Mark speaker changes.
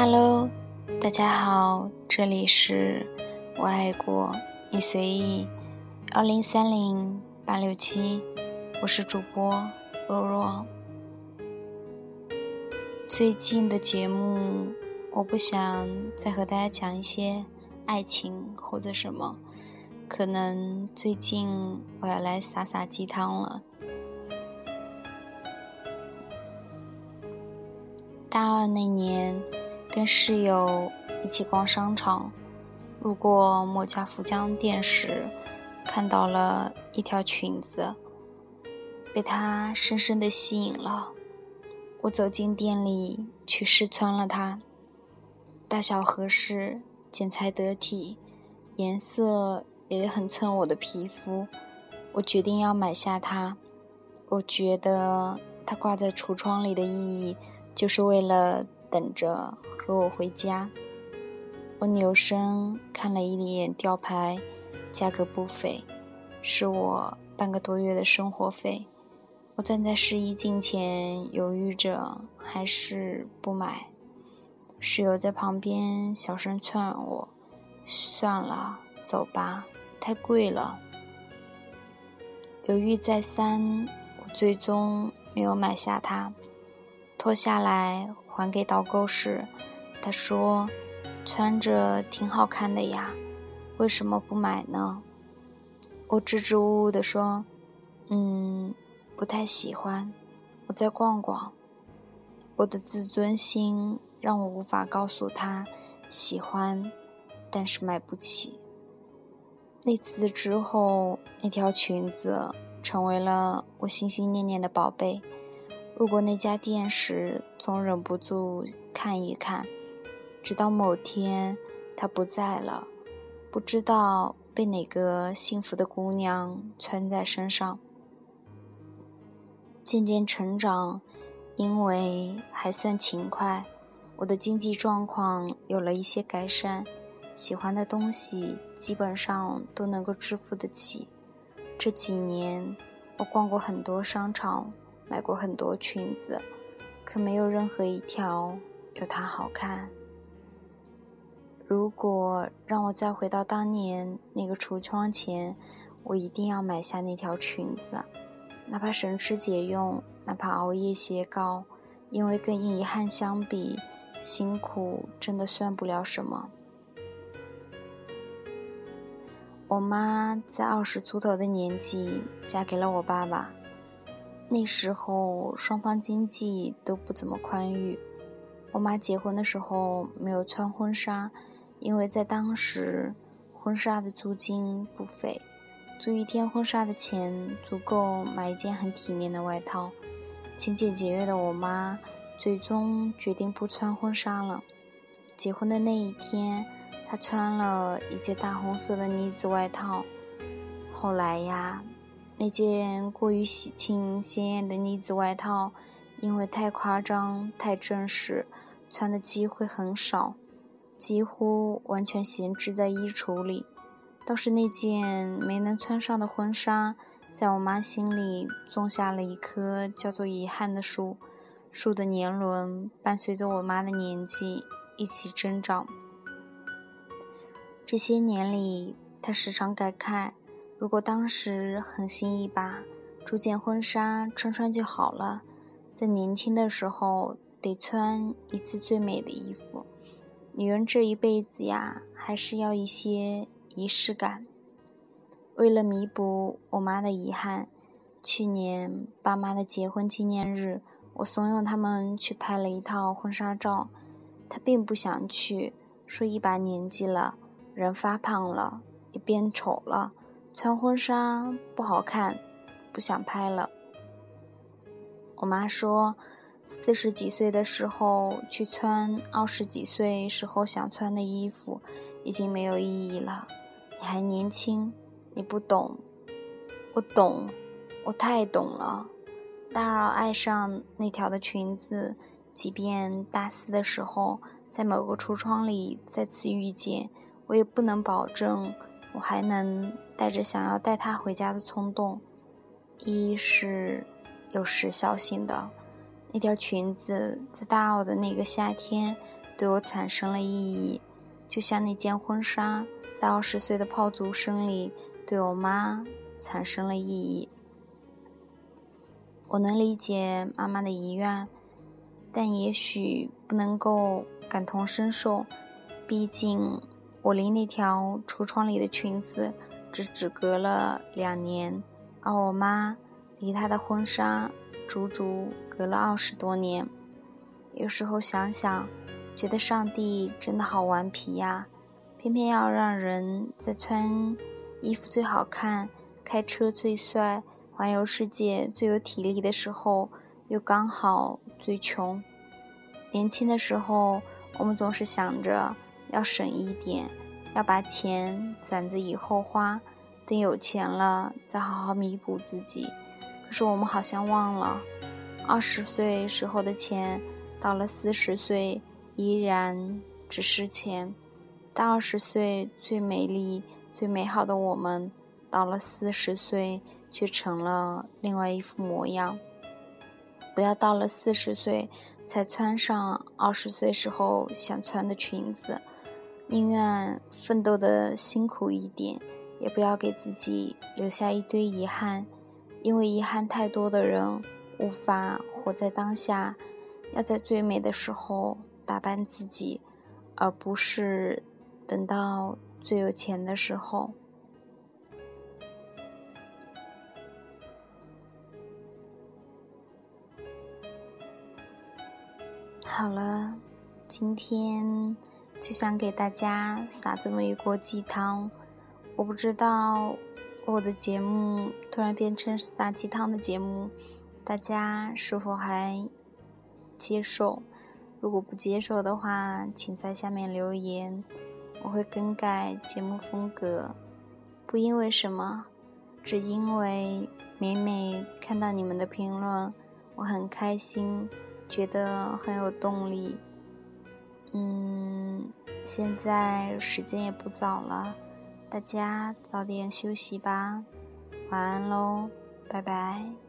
Speaker 1: Hello，大家好，这里是我爱过你随意幺零三零八六七，我是主播若若。最近的节目，我不想再和大家讲一些爱情或者什么，可能最近我要来撒撒鸡汤了。大二那年，跟室友一起逛商场，路过某家服装店时，看到了一条裙子，被它深深的吸引了。我走进店里去试穿了它，大小合适，剪裁得体，颜色也很衬我的皮肤。我决定要买下它。我觉得它挂在橱窗里的意义。就是为了等着和我回家。我扭身看了一眼吊牌，价格不菲，是我半个多月的生活费。我站在试衣镜前犹豫着，还是不买。室友在旁边小声劝我：“算了，走吧，太贵了。”犹豫再三，我最终没有买下它。脱下来还给导购时，他说：“穿着挺好看的呀，为什么不买呢？”我支支吾吾地说：“嗯，不太喜欢，我再逛逛。”我的自尊心让我无法告诉他喜欢，但是买不起。那次之后，那条裙子成为了我心心念念的宝贝。路过那家店时，总忍不住看一看，直到某天他不在了，不知道被哪个幸福的姑娘穿在身上。渐渐成长，因为还算勤快，我的经济状况有了一些改善，喜欢的东西基本上都能够支付得起。这几年，我逛过很多商场。买过很多裙子，可没有任何一条有它好看。如果让我再回到当年那个橱窗前，我一定要买下那条裙子，哪怕省吃俭用，哪怕熬夜写稿，因为跟遗憾相比，辛苦真的算不了什么。我妈在二十出头的年纪嫁给了我爸爸。那时候双方经济都不怎么宽裕，我妈结婚的时候没有穿婚纱，因为在当时婚纱的租金不菲，租一天婚纱的钱足够买一件很体面的外套。勤俭节约的我妈最终决定不穿婚纱了。结婚的那一天，她穿了一件大红色的呢子外套。后来呀。那件过于喜庆鲜艳的呢子外套，因为太夸张、太正式，穿的机会很少，几乎完全闲置在衣橱里。倒是那件没能穿上的婚纱，在我妈心里种下了一棵叫做遗憾的树，树的年轮伴随着我妈的年纪一起增长。这些年里，她时常感慨。如果当时狠心一把，租件婚纱穿穿就好了。在年轻的时候，得穿一次最美的衣服。女人这一辈子呀，还是要一些仪式感。为了弥补我妈的遗憾，去年爸妈的结婚纪念日，我怂恿他们去拍了一套婚纱照。她并不想去，说一把年纪了，人发胖了，也变丑了。穿婚纱不好看，不想拍了。我妈说，四十几岁的时候去穿二十几岁时候想穿的衣服，已经没有意义了。你还年轻，你不懂。我懂，我太懂了。大二爱上那条的裙子，即便大四的时候在某个橱窗里再次遇见，我也不能保证。我还能带着想要带他回家的冲动，一是有时效性的，那条裙子在大二的那个夏天对我产生了意义，就像那件婚纱在二十岁的炮竹声里对我妈产生了意义。我能理解妈妈的遗愿，但也许不能够感同身受，毕竟我离那条橱窗里的裙子只只隔了两年，而我妈离她的婚纱。足足隔了二十多年，有时候想想，觉得上帝真的好顽皮呀！偏偏要让人在穿衣服最好看、开车最帅、环游世界最有体力的时候，又刚好最穷。年轻的时候，我们总是想着要省一点，要把钱攒着以后花，等有钱了再好好弥补自己。可是我们好像忘了，二十岁时候的钱，到了四十岁依然只是钱；但二十岁最美丽、最美好的我们，到了四十岁却成了另外一副模样。不要到了四十岁才穿上二十岁时候想穿的裙子，宁愿奋斗的辛苦一点，也不要给自己留下一堆遗憾。因为遗憾太多的人无法活在当下，要在最美的时候打扮自己，而不是等到最有钱的时候。好了，今天就想给大家撒这么一锅鸡汤，我不知道。我的节目突然变成撒鸡汤的节目，大家是否还接受？如果不接受的话，请在下面留言，我会更改节目风格。不因为什么，只因为每每看到你们的评论，我很开心，觉得很有动力。嗯现在时间也不早了。大家早点休息吧，晚安喽，拜拜。